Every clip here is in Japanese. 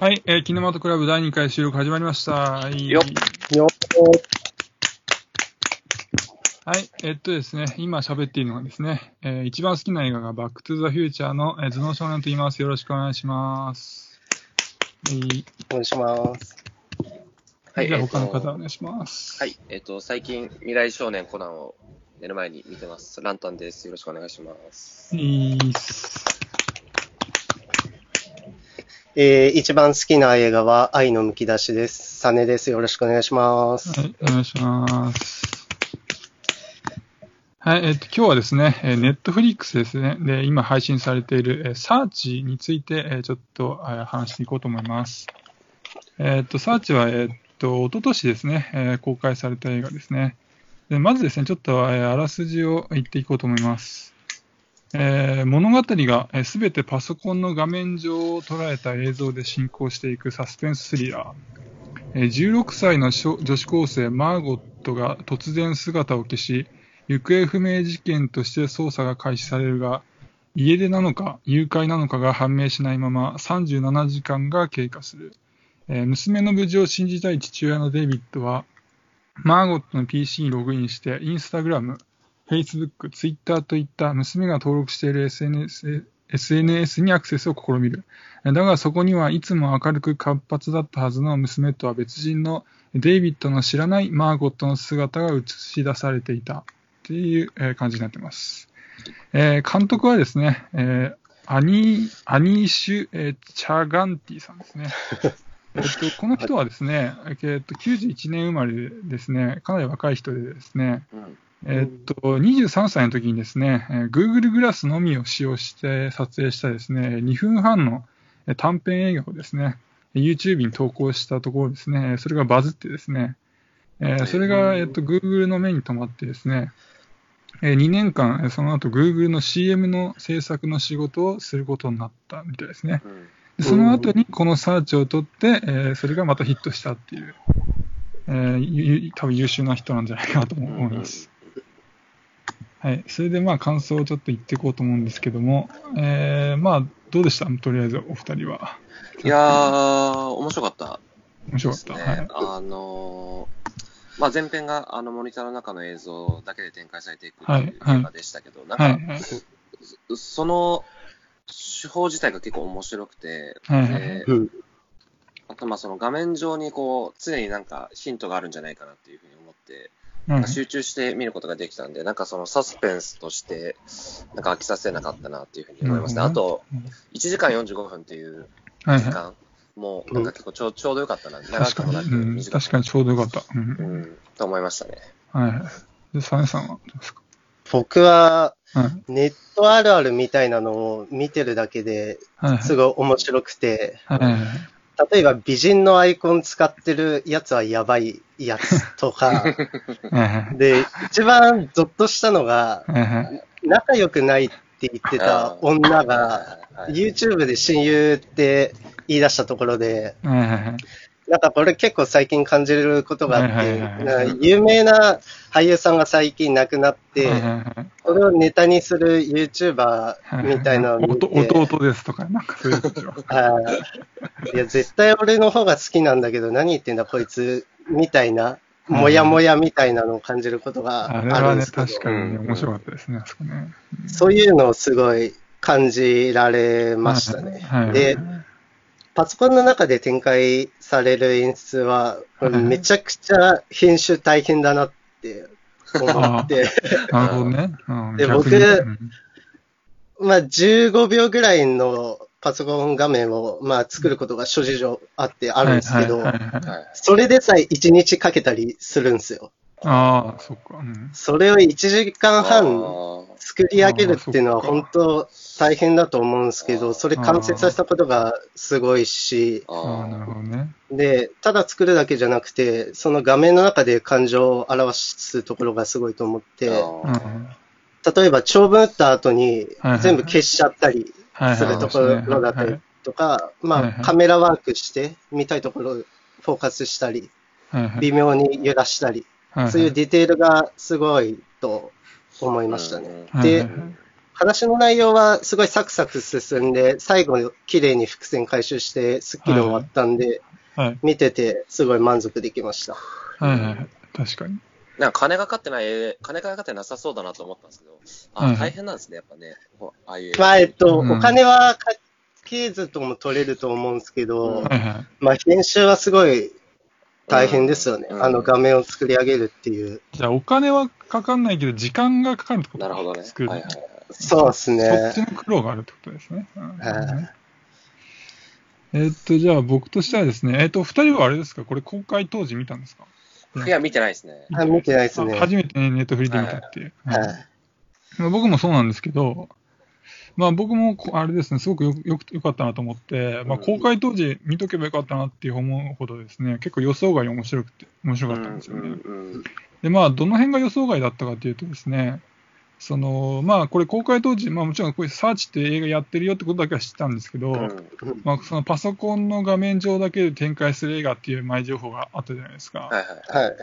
はい、えー、キネマトクラブ第2回収録始まりました。はい。よよはい、えっとですね、今喋っているのがですね、えー一番好きな映画がバックトゥザフューチャーの、えー頭脳少年と言います。よろしくお願いします。はい。お願いします。はいじゃあ他の方お願いします。はい、えっ、と、最近、未来少年コナンを寝る前に見てます。ランタンです。よろしくお願いします。いいっす。えー、一番好きな映画は愛のむき出しです。サネです。よろしくお願いします。はい、お願いします。はい、えっと、今日はですね、えー、ネットフリックスですね。で、今配信されている、えーサーチについて、えーちょっと、えー話していこうと思います。えっと、サーチは、えっと、一昨年ですね、えー公開された映画ですね。でまずですね、ちょっと、えーあらすじを言っていこうと思います。えー物語がすべてパソコンの画面上を捉えた映像で進行していくサスペンススリラー。えー16歳の女子高生マーゴットが突然姿を消し、行方不明事件として捜査が開始されるが、家出なのか誘拐なのかが判明しないまま37時間が経過する。えー娘の無事を信じたい父親のデイビッドは、マーゴットの PC にログインして、インスタグラム、Facebook、Twitter といった娘が登録している SNS, SNS にアクセスを試みる。だがそこにはいつも明るく活発だったはずの娘とは別人のデイビッドの知らないマーゴットの姿が映し出されていたっていう感じになってます。えー監督はですね、えーアニ、アニーシュ、えーチャガンティさんですね。えっと、この人はですね、えっと、91年生まれでですね、かなり若い人でですね、うん。えっと、23歳の時にですね、えー Google グラスのみを使用して撮影したですね、2分半のえー短編映画をですね、YouTube に投稿したところですね、それがバズってですね、えーそれが、えっと、Google の目に留まってですね、え2年間、えーその後 Google の CM の制作の仕事をすることになったみたいですね。その後にこのサーチを取って、えーそれがまたヒットしたっていう、えー多分優秀な人なんじゃないかなと思います。はい。それでまあ感想をちょっと言っていこうと思うんですけども、えー、まあどうでした？とりあえずお二人は。いやー、面白かった面白かった。ですね。はい。あのー、まあ、前編があのモニターの中の映像だけで展開されていくっていうはい映画でしたけど、なんか、はい。はい。そその手法自体が結構面白くて、はい。あとまあその画面上にこう常になんかヒントがあるんじゃないかなっていうふうに思って、はい集中して見ることができたんで、なんかそのサスペンスとして、なんか飽きさせなかったなっていうふうに思いました。あなるほと、1時間45分っていうはい。はい。時間も、なんか結構ちょうちょうどよかったな。長確かに、くもなくうん、短く確かにちょうどよかった。うん。うん、と思いましたね。はいはい。で、サネさんはどうですか？僕は、はい。ネットあるあるみたいなのを見てるだけではい。はいすごい面白くて、はい。はい。例えば美人のアイコン使ってるやつはやばいやつとか。で、一番ゾッとしたのが。仲良くないって言ってた女が、はい YouTube で親友って言い出したところで。なんかこれ結構最近感じることがあって、有名な俳優さんが最近亡くなって。それをネタにする YouTuber みたいなのを見て、弟弟ですとか、なんかそういうい。や、絶対俺の方が好きなんだけど、何言ってんだこいつ、みたいな、もやもやみたいなのを感じることがあるんですけど、確かに面白かったですね、あそこね。そういうのをすごい感じられましたね。で、パソコンの中で展開される演出は、はい。めちゃくちゃ編集大変だなって思って、なるほどね。うん。で僕まあ15秒ぐらいのパソコン画面を、まあ、作ることが諸事情あってあるんですけどそれでさえ1日かけたりするんですよ。ああ、そっか。うん。それを1時間半あ作り上げるっていうのは本当大変だと思うんですけど、それ完成させたことがすごいし、ー。ああ、なるあほどね。で、ただ作るだけじゃなくて、その画面の中で感情を表すところがすごいと思って、例えば長文打った後に全部消しちゃったりはいするところだったりとか、まあカメラワークして見たいところをフォーカスしたり、微妙に揺らしたり、そういうディテールがすごいと思いましたね。うんで話の内容はすごいサクサク進んで、最後綺麗に伏線回収して、スッキリ終わったんで、はい。見ててすごい満足できました。はい。確かに。なんか金がかかってない、金がかかってなさそうだなと思ったんですけど、あ、はい大変なんですね、やっぱね。ああいう。まあ、えっと、うんお金は家系図とも取れると思うんですけど。まあ、編集はすごい大変ですよね。うんあの画面を作り上げるっていう。じゃあ、お金はかかんないけど、時間がかかるってことなるほどね。作る。はいはいはい。そうですそっねち。の苦労があるってことですね。うんはいえーっと、じゃあ僕としてはですね、えーっと、二人はあれですか？これ公開当時見たんですか？いや、見てないですね。あ見てないですねあ初めてねネットフリで見たっていう。はい。まあ僕もそうなんですけど、まあ僕もこあれですね、すごくよよくよかったなと思って、まあうん公開当時見とけばよかったなっていう思うほどですね、結構予想外に面白くて、面白かったんですよね。で、まあどの辺が予想外だったかというとですね、その、まあこれ公開当時、まあもちろんこれサーチって映画やってるよってことだけは知ったんですけど、うんまあそのパソコンの画面上だけで展開する映画っていう前情報があったじゃないですか。はいはい。はい。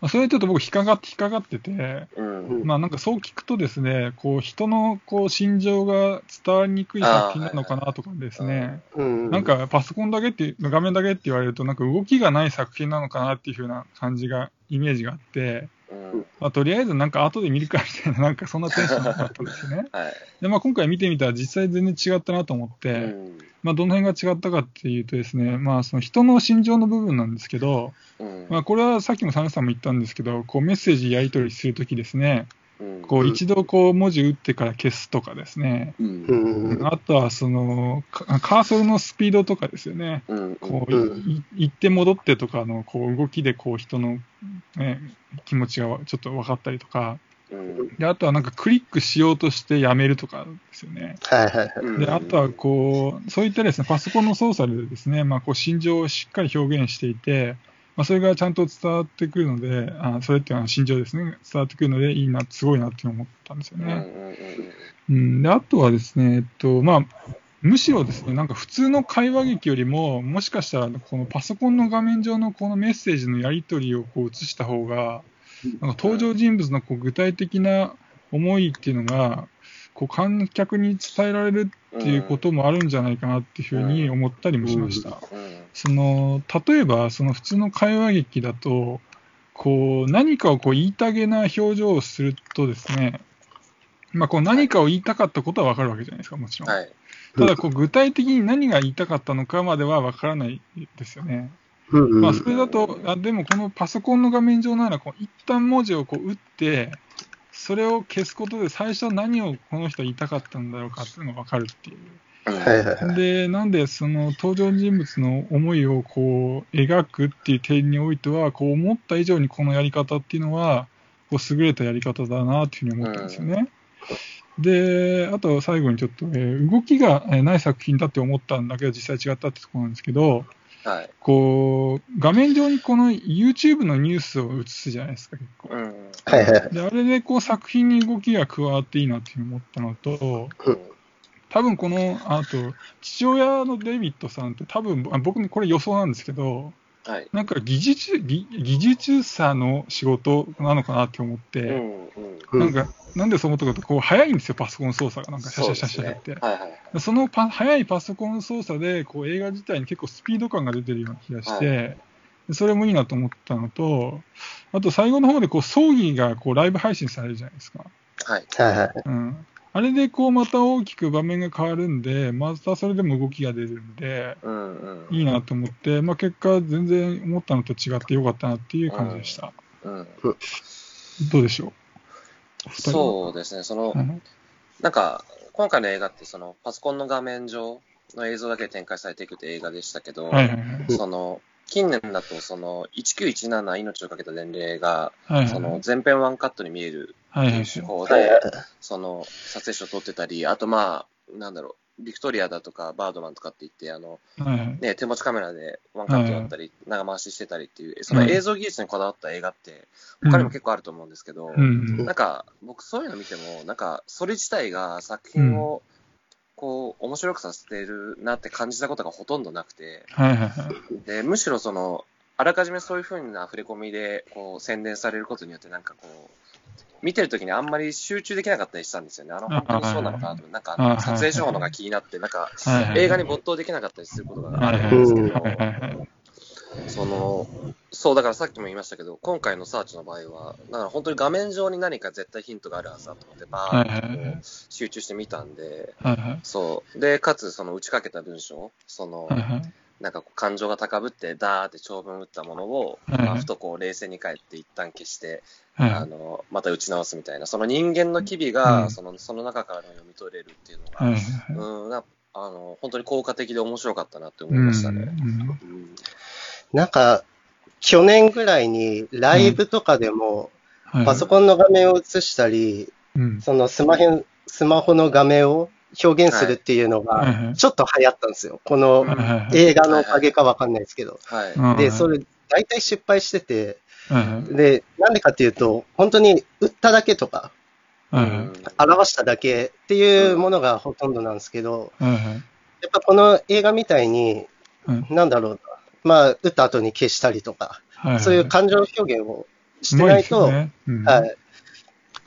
まあ、それちょっと僕引っかかって、引っかかってて、うん。まあなんかそう聞くとですね、こう人のこう心情が伝わりにくい作品なのかなとかですね、うん。なんかパソコンだけっていう、画面だけって言われると、なんか動きがない作品なのかなっていう風な感じが、イメージがあって、うん。まあ、とりあえずなんか後で見るかみたいな、なんかそんなテンションだったんですよね。はい。で、まあ今回見てみたら実際全然違ったなと思って、うんまあどの辺が違ったかっていうとですね、まあその人の心情の部分なんですけど、うんまあこれはさっきもサネさんも言ったんですけど、こうメッセージやり取りするときですね、うんこう一度こう文字打ってから消すとかですね、うん。うん。あとはそのカカーソルのスピードとかですよね、うん。こう行って戻ってとかのこう動きでこう人の、ね、気持ちがちょっと分かったりとか、うん。であとはなんかクリックしようとしてやめるとかですよね。はいはいはい。うんであとはこう、そういったですね、パソコンの操作でですね、まあ、こう心情をしっかり表現していて、まあ、それがちゃんと伝わってくるので、あそれっていうのは心情ですね、伝わってくるのでいいな、すごいなって思ったんですよね。うん、であとはですね、えっと、まあ、むしろですね、なんか普通の会話劇よりも、もしかしたら、このパソコンの画面上のこのメッセージのやり取りをこう映した方が、なんか登場人物のこう具体的な思いっていうのが、こう観客に伝えられるっていうこともあるんじゃないかなっていうふうに思ったりもしました。うんその例えば、その普通の会話劇だと、こう何かをこう言いたげな表情をするとですね、まあ、こう何かを言いたかったことは分かるわけじゃないですか、もちろん。はい。ただこう、具体的に何が言いたかったのかまでは分からないですよね。うんまあ、それだと、あでもこのパソコンの画面上ならこう、一旦文字をこう打って、それを消すことで最初何をこの人は言いたかったんだろうかっていうのが分かるっていう。うんはいはいはい。で、なんでその登場人物の思いをこう描くっていう点においては、こう思った以上にこのやり方っていうのは、こう優れたやり方だなっていうふうに思ったんですよね。で、あと最後にちょっと、えー動きがえーない作品だって思ったんだけど、実際違ったってところなんですけど、はい。こう、画面上にこの YouTube のニュースを映すじゃないですか、結構。うん。はいはい。で、あれでこう作品に動きが加わっていいなって思ったのと、うん多分この、あと、父親のデビッドさんって多分、あ僕これ予想なんですけど、はい。なんか技術、技技術者の仕事なのかなって思って、うんうん。うんなんか、なんでそう思ったかというと、こう、早いんですよ、パソコン操作が。なんか、シャシャシャシャって。そねはいはい。そのパ早いパソコン操作で、こう、映画自体に結構スピード感が出てるような気がして、でそれもいいなと思ったのと、あと最後の方で、こう、葬儀が、こう、ライブ配信されるじゃないですか。はい。はいはい。うん。あれで、こう、また大きく場面が変わるんで、またそれでも動きが出るんで、うんうん。いいなと思って、まあ、結果、全然思ったのと違ってよかったなっていう感じでした。うん。どうでしょう？そうですね。そのう、んなんか、今回の映画って、その、パソコンの画面上の映像だけで展開されていくって映画でしたけど、はいはいはい。その、近年だと、その、1917命をかけた伝令が、はいはいその、前編ワンカットに見えるはいはい。その、撮影所を撮ってたり、あとまあ、なんだろう、ビクトリアだとか、バードマンとかって言って、あの、はいはい。ね、手持ちカメラでワンカットだったり、長回ししてたりっていう、その映像技術にこだわった映画って、他にも結構あると思うんですけど、うん。なんか、僕そういうの見ても、なんか、それ自体が作品を、こう、面白くさせてるなって感じたことがほとんどなくて、はいはいはい。で、むしろその、あらかじめそういう風な触れ込みで、こう、宣伝されることによって、なんかこう、見てるときにあんまり集中できなかったりしたんですよね。あの、あ本当にそうなのかなと。なんあか、撮影手法のが気になって、なんか、映画に没頭できなかったりすることがあはい。るん。ですけど、その、そう、だからさっきも言いましたけど、今回のサーチの場合は、だから本当に画面上に何か絶対ヒントがあるはずだと思って、バーッと集中してみたんで、そう。で、かつ、その打ちかけた文章、その、はい。はいなんかこう感情が高ぶって、ダーって長文打ったものを、はいまあ、ふとこう冷静に帰って一旦消して、はいあの、また打ち直すみたいな、その人間の機微が、うん。その、その中から読み取れるっていうのが、うん、なあの、本当に効果的で面白かったなって思いうんましたね。うん。うん。なんか、去年ぐらいにライブとかでも、はいパソコンの画面を映したり、うん。そのスマヘスマホの画面を表現するっていうのが、ちょっと流行ったんですよ。この映画のおかげかわかんないですけど。で、それ、大体失敗してて、で、なんでかっていうと、本当に打っただけとか、表しただけっていうものがほとんどなんですけど、やっぱこの映画みたいに、うん。なんだろうな、まあ、打った後に消したりとか、はいそういう感情表現をしてないと、はい。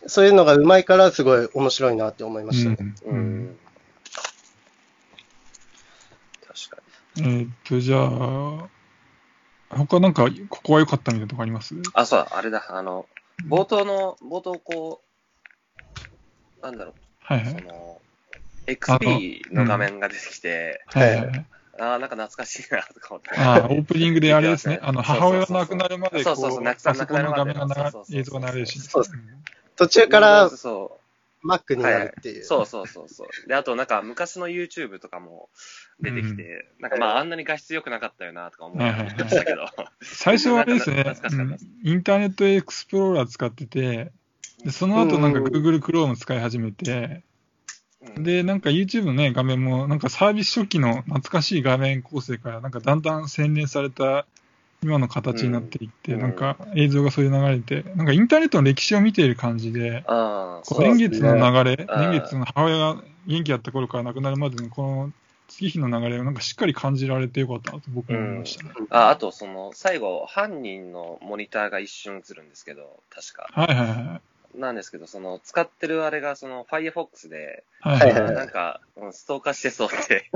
そういうのがうまいから、すごい面白いなって思いましたね。ううんん。確かえーっと、じゃあ、他なんか、ここは良かったみたいなとこあります？に。あ、そうだ、あれだ、あの、冒頭の、冒頭こう、なんだろう、はいはい。その、XP の画面が出てきて、はいはいはい。ああ、なんか懐かしいな、とか思って。ああ、オープニングであれですね。あの、母親が亡くなるまで、こそうそうそうう、亡くパソコンの画面が映像が流れるし。そうそう途中からそ Mac にう、はいなるっていう。そうそうそうそう。で、あとなんか昔の YouTube とかも出てきて、なんかまああんなに画質良くなかったよな、とか思いましたけど。最初はあれですねインターネットエクスプローラー使ってて、でその後なんかうん。Google Chrome 使い始めて、うん、で、なんか YouTube のね、画面も、なんかサービス初期の懐かしい画面構成から、なんかだんだん洗練された今の形になっていって、うんなんか映像がそういう流れて、なんかインターネットの歴史を見ている感じで、ああ、こそうう年月の流れ、あー年月の母親が元気だった頃から亡くなるまでのこの月日の流れをなんかしっかり感じられてよかったなと僕は思いましたね。ああと、その、最後、犯人のモニターが一瞬映るんですけど、確か。はいはいはい。なんですけど、その、使ってるあれが、その、Firefox で、はいはいはいなんか、うんストーカーしてそうって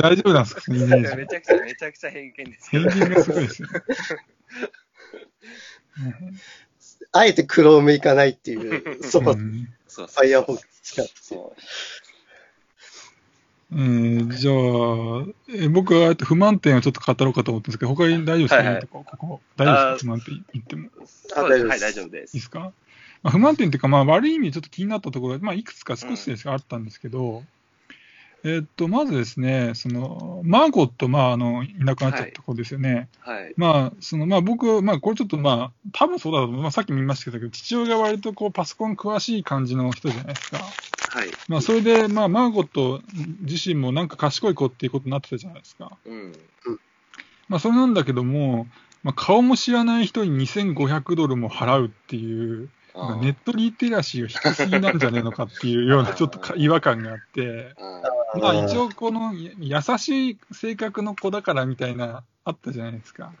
大丈夫なんですか、そのイメーた。ジ。めちゃくちゃ、めちゃくちゃ偏見ですけど。偏見がすごいですよね。あえて Chrome 行かないっていう そう Firefox 使って。そう。えーじゃあ、え僕は不満点をちょっと語ろうかと思ったんですけど、他に大丈夫ですか、はいはいここ大丈夫ですか？不満点言っても。いそうです。はい、大丈夫です。いで。すか、まあ、不満点っていうか、まあ、悪い意味でちょっと気になったところが、まあ、いくつか少しですがあったんですけど、えーっと、まずですね、その、マーゴット、まあ、あの、いなくなっちゃったところですよね。はい。まあ、その、まあ僕、まあこれちょっとまあ、多分そうだと思う。まあさっきも言いましたけど、父親が割とこうパソコン詳しい感じの人じゃないですか。はい。まあそれで、まあマーゴット自身もなんか賢い子っていうことになってたじゃないですか。うん。まあそれなんだけども、まあ顔も知らない人に2500ドルも払うっていう、ネットリテラシーが低すぎなんじゃねえのかっていうようなちょっとか違和感があって、あまあ一応この優しい性格の子だからみたいな、あったじゃないですか。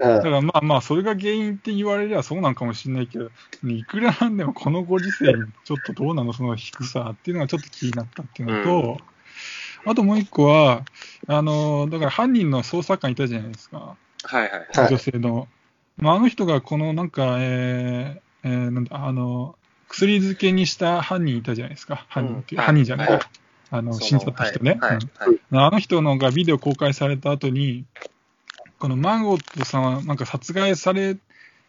だからまあまあ、それが原因って言われりゃそうなんかもしれないけど、いくらなんでもこのご時世にちょっとどうなの、その低さっていうのがちょっと気になったっていうのと、あともう一個は、あの、だから犯人の捜査官いたじゃないですか、はいはい。はい女性の。まあ、あの人がこのなんか、えーえーなんだ、あの、薬漬けにした犯人いたじゃないですか、犯人っていう、うん犯人じゃない、はいあの、死んじゃった人ね。はい。うんはい。あの人のがビデオ公開された後に、このマンゴットさんはなんか殺害され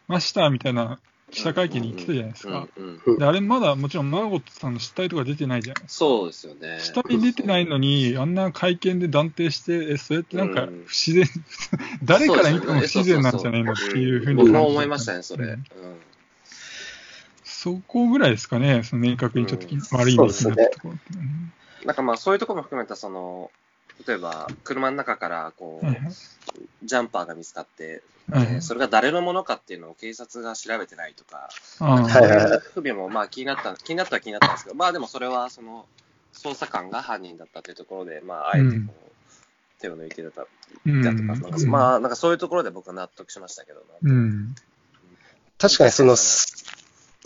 ましたみたいな記者会見に言ってたじゃないですか。であれまだもちろんマンゴットさんの死体とか出てないじゃないですそうですよね。か。死体出てないのに、あんな会見で断定して、え、それってなんかうん不自然、誰から見ても不自然なんじゃないのっていうふうに僕も思いましたね、それ。ううんん。そこぐらいですかね、その明確にちょっとうん。悪い意味で気になったところって。いうのはね。なんかまあそういうところも含めた、その、例えば、車の中から、こうはいはい、ジャンパーが見つかって、はいえーそれが誰のものかっていうのを警察が調べてないとか、不備もまあ気になった、気になったは気になったんですけど、まあでもそれは、その、捜査官が犯人だったというところで、まあ、あえてこう、うん手を抜いてたとか、なん。かまあ、なんかそういうところで僕は納得しましたけど。な。うん。確かにその、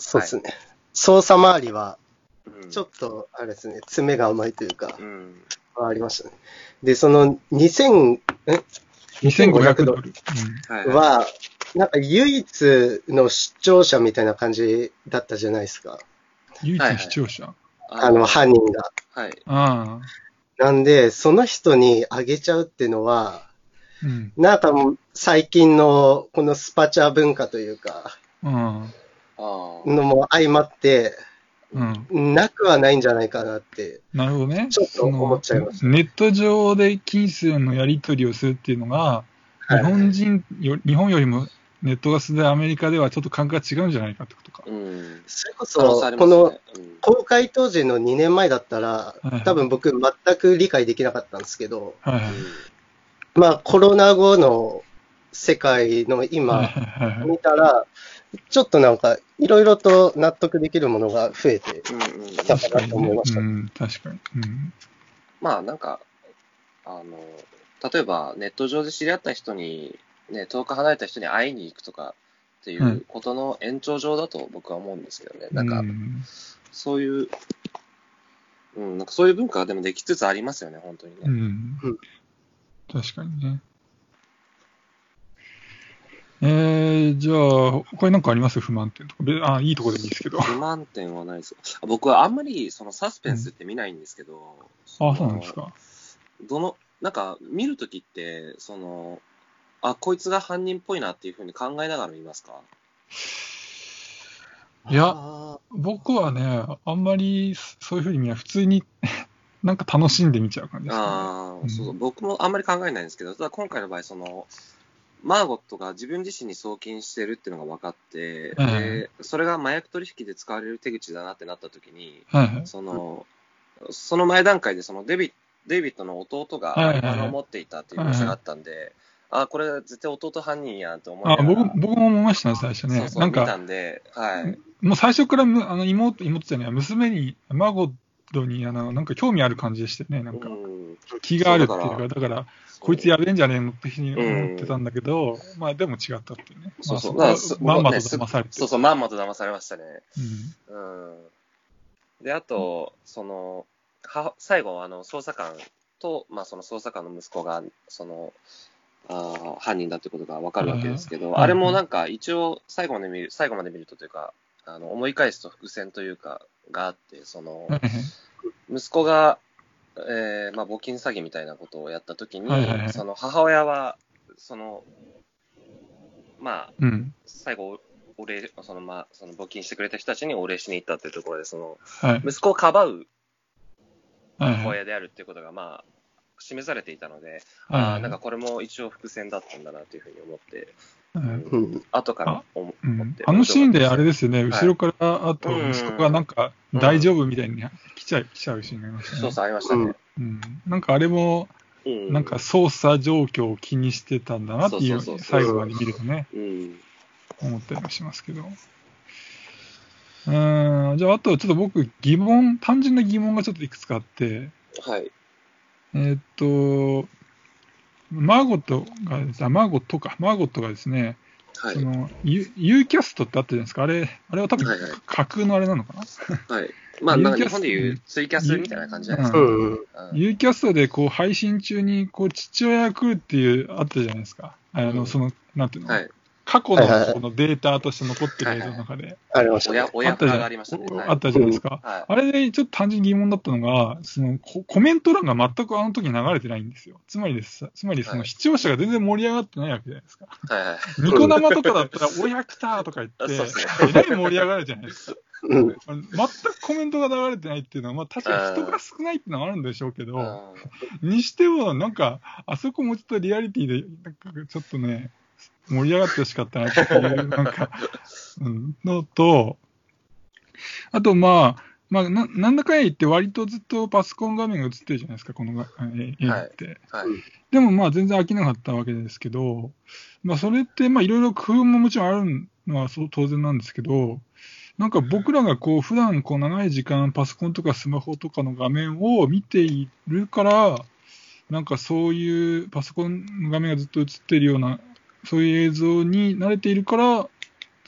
そうですね。操作周りは、ちょっと、あれですね、爪が甘いというか、うん、ありましたね。で、その2000、え？2500ドルは、なんか唯一の視聴者みたいな感じだったじゃないですか。唯一の視聴者、あの、犯人が。はい。ああ。なんで、その人にあげちゃうっていうのは、うん、なんかもう最近のこのスパチャ文化というか、うん、のも相まって、うん、なくはないんじゃないかなって、なるほどね。ちょっと思っちゃいます。ネット上で金銭のやり取りをするっていうのが、日本人よ、日本よりもネットが進んでアメリカではちょっと感覚が違うんじゃないかってことか。うん、それこそ、ね、この公開当時の2年前だったら、多分僕全く理解できなかったんですけど、はいはい、まあコロナ後の世界の今見たら、ちょっとなんか、いろいろと納得できるものが増えてきたかなと思いました。うん、確かに。うん、まあなんか、あの、例えばネット上で知り合った人に、ね、遠く離れた人に会いに行くとかっていうことの延長上だと僕は思うんですけどね。なんか、そういう、うん、なんかそういう文化がでもできつつありますよね、本当にね。うん。確かにね。えー、じゃあ、他に何かあります？不満点とか。あ、いいところでいいですけど。不満点はないです僕はあんまりそのサスペンスって見ないんですけど。うん、あ、そうなんですか。どの、なんか見るときって、その、あ、こいつが犯人っぽいなっていうふうに考えながら見ますか？いや、僕はね、あんまりそういうふうに見ない。普通に なんか楽しんで見ちゃう感じです、ね、ああ、そう、僕もあんまり考えないんですけど、ただ今回の場合、その、マーゴットが自分自身に送金してるっていうのが分かって、うん、でそれが麻薬取引で使われる手口だなってなった時に、うん、そのその前段階でそのデビデイビッドの弟がアリバイを持っていたっていう話があったんで、あ、これ絶対弟犯人やと思いあ僕僕も思いましたね、最初ね。そうそうなんか見たんで、はい。もう最初からむあの妹、妹じゃない、娘に、孫にあのなんか興味ある感じでしたね、なんか。気があるっていうか、だから、こいつやべえんじゃねえのって思ってたんだけど、まあでも違ったっていうね。そうそう。まあ、まんまと騙されて、そうそう、まんまと騙されましたね。うん。うん、で、あと、その、は最後、あの、捜査官と、まあ、その捜査官の息子が、その、あ犯人だってことが分かるわけですけど、あれもなんか一応最後まで見る、最後まで見るとというか、あの思い返すと伏線というか、があって、その、息子が、えー、まあ、募金詐欺みたいなことをやったときに、その母親は、その、まあ、うん、最後、お礼、その、まあ、その募金してくれた人たちにお礼しに行ったっていうところで、その、はい、息子をかばう母親であるっていうことが、まあ、示されていたので、ああ、なんかこれも一応伏線だったんだなというふうに思って、うん、後から思って、うん、あのシーンであれですよね、後ろからあと息子がなんか大丈夫みたいに来ちゃう、来ちゃうシーンがありましたね。そうそう、ありましたね。うん、なんかあれも、なんか操作状況を気にしてたんだなっていう、最後まで見るとね、思ったりもしますけど。うん、じゃあ、あとちょっと僕、疑問、単純な疑問がちょっといくつかあって、はい。えー、っと、マーゴットが、マーゴットか、マーゴットがですね、はい、その U, U キャストってあったじゃないですか、あれ、あれは多分、架空のあれなのかな？はい。まあ、なんか日本でいうツイキャスみたいな感じじゃないですか。うん。うん、U キャストでこう配信中にこう父親が来るっていうあったじゃないですか。あの、その、なんていうの、はい、過去のこのデータとして残ってる映像の中で。ありましたね。親がありましたね。あったじゃないですか。あれでちょっと単純に疑問だったのが、そのコメント欄が全くあの時流れてないんですよ。つまりです、つまりその視聴者が全然盛り上がってないわけじゃないですか。はいはい。ニコ生とかだったら、親来たとか言って、えらい盛り上がるじゃないですか。うん、全くコメントが流れてないっていうのは、まあ確かに人が少ないっていうのはあるんでしょうけど、にしても、なんか、あそこもちょっとリアリティで、なんかちょっとね、盛り上がってほしかったなっていう、なんか、うん、のと、あと、まあ、まあ、ななんだかんや言って割とずっとパソコン画面が映ってるじゃないですか、この映画って。はいはい、でもまあ全然飽きなかったわけですけど、まあそれってまあいろいろ工夫ももちろんあるのはそう当然なんですけど、なんか僕らがこう普段こう長い時間パソコンとかスマホとかの画面を見ているから、なんかそういうパソコンの画面がずっと映ってるようなそういう映像に慣れているから、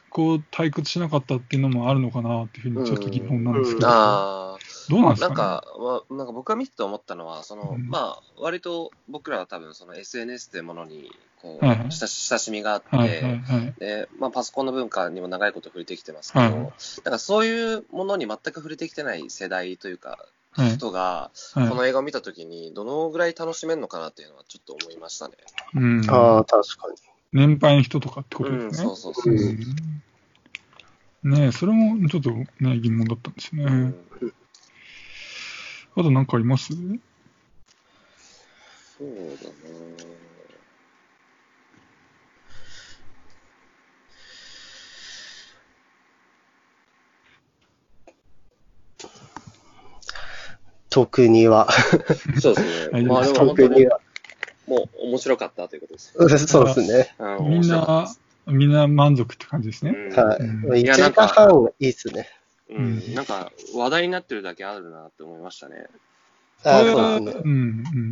こう退屈しなかったっていうのもあるのかなっていうふうにちょっと疑問なんですけど、あどうなんですか、ね、なんか、まあ、なんか僕が見てて思ったのは、その、うん、まあ、割と僕らは多分その SNS というものに、こう、はいはい、親しみがあって、はいはいはい、で、まあ、パソコンの文化にも長いこと触れてきてますけど、はい、なんかそういうものに全く触れてきてない世代というか、人が、この映画を見たときに、どのぐらい楽しめるのかなっていうのはちょっと思いましたね。うん、ああ、確かに。年配の人とかってことですね。うん、そうそうそう。うんねそれもちょっとね、疑問だったんですね。うん、あと何かあります？そうだな特には。そうですね。まあでも特には。もう面白かったということです、ね。そうですね。みんな、みんな満足って感じですね。はい。1時間半いいっすね。うん。なんか、話題になってるだけあるなって思いましたね。あそうですね。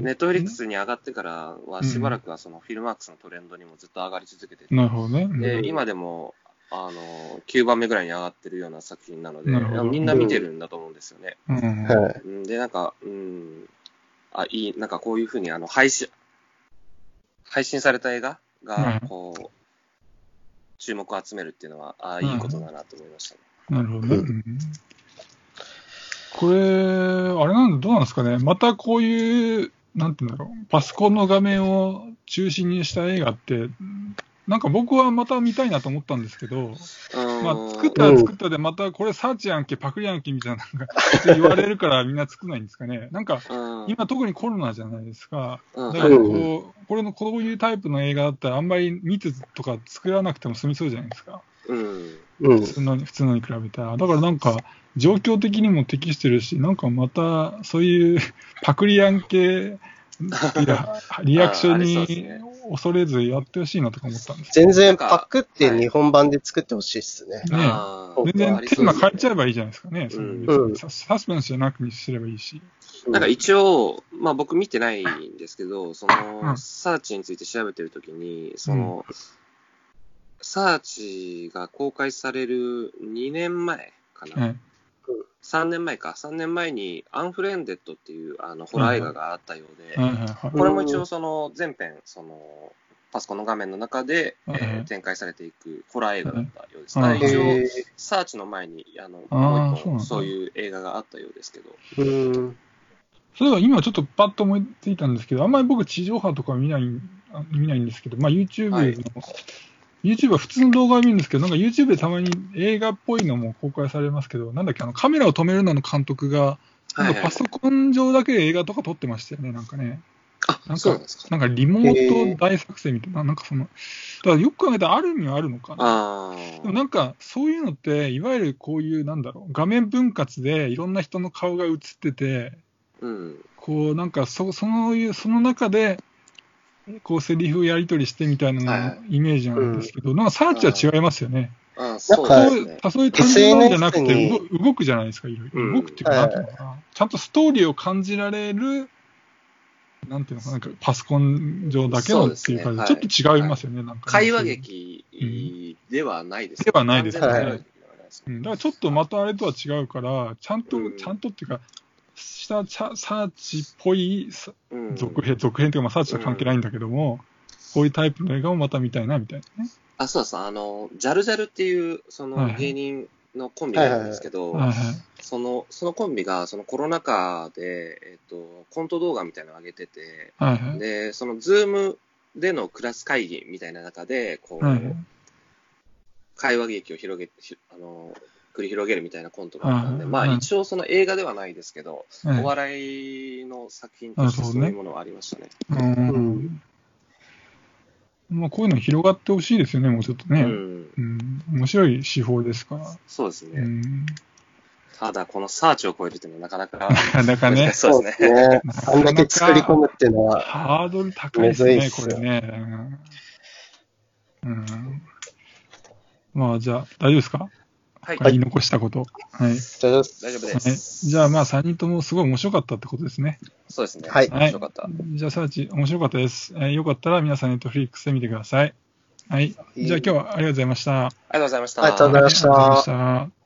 ネットフリックスに上がってからは、しばらくはそのフィルマークスのトレンドにもずっと上がり続けてて。なるほどね。で、今でも、あの、9番目ぐらいに上がってるような作品なので、みんな見てるんだと思うんですよね。うん。で、なんか、うん、あ、いい、なんかこういうふうに、あの、配信、配信された映画が、こう、注目を集めるっていうのは、ああ、いいことだなと思いましたね。なるほどね。うん、これ、あれなんどうなんですかね。またこういう、なんていうんだろう、パソコンの画面を中心にした映画って、なんか僕はまた見たいなと思ったんですけど、まあ、作ったら作ったで、またこれサーチやんけ、パクリやんけみたいなのが 言われるからみんな作らないんですかね。なんか、今特にコロナじゃないですか。だからこう、これのこういうタイプの映画だったらあんまり密とか作らなくても済みそうじゃないですか。うん。普通の普通のに比べたら。だからなんか、状況的にも適してるし、なんかまたそういう パクリやんけ、リアクションに恐れずやってほしいなとか思ったんです全然パクって日本版で作ってほしいっすね。ね全然テーマ変えちゃえばいいじゃないですかね。うん、サスペンスじゃなくにすればいいし。なんか一応、まあ僕見てないんですけど、その、サーチについて調べてるときに、その、サーチが公開される2年前かな。3年前か、3年前にアンフレンデッドっていうあのホラー映画があったようで、これも一応その全編、そのパソコンの画面の中で、えー、展開されていくホラー映画だったようです。一応、サーチの前にあのもう一本そういう映画があったようですけど。それは今ちょっとパッと思いついたんですけど、あんまり僕地上波とか見ない見ないんですけど、まあ、YouTube の、はい YouTube は普通の動画を見るんですけど、なんか YouTube でたまに映画っぽいのも公開されますけど、なんだっけ、あのカメラを止めるのの監督が、なんかパソコン上だけで映画とか撮ってましたよね、なんかね。なんか、なんか。リモート大作戦みたいな、なんかその、だからよく考えたらある意味はあるのかな。でもなんか、そういうのって、いわゆるこういう、なんだろう、画面分割でいろんな人の顔が映ってて、うん、こう、なんかそ、その、その中で、こうセリフをやり取りしてみたいなイメージなんですけど、なんかサーチは違いますよね。あそう。そういう単純じゃなくて動くじゃないですか、いろいろ。動くっていうか、なんていうのかな。ちゃんとストーリーを感じられる、なんていうのかな、なんかパソコン上だけのっていう感じで、ちょっと違いますよね、なんか。会話劇ではないですではないですね。うん、だからちょっとまたあれとは違うから、ちゃんと、ちゃんとっていうか、したサーチっぽい続編、続編というか、まあ、サーチとは関係ないんだけども、こういうタイプの映画をまた見たいな、みたいなね。あ、そうそう、あの、ジャルジャルっていう、その芸人のコンビなんですけど、その、そのコンビが、そのコロナ禍で、えっ、と、コント動画みたいなのを上げてて、はいはい、で、その Zoom でのクラス会議みたいな中で、こう、はい、会話劇を広げ、あの、繰り広げるみたいなコントがあったんで、まあ一応その映画ではないですけど、お笑いの作品としてそういうものはありましたね。うんまあ、こういうの広がってほしいですよね、もうちょっとね。うん。うん、面白い手法ですから。そうですね。うん、ただ、このサーチを超えるっていうのはなかなか。なかなか ね。そうですね。あんだけ作り込むっていうのは。ハードル高いですね、これね。うん。まあ、じゃあ、大丈夫ですか？はい。言い残したこと。はい。大丈夫です。はい、じゃあ、まあ、3人ともすごい面白かったってことですね。そうですね。はい。面白かった。じゃあ、サーチ、面白かったです。えー、よかったら皆さん、ネットフリックスで見てください。はい。じゃあ今日はありがとうございました。ありがとうございました。ありがとうございました。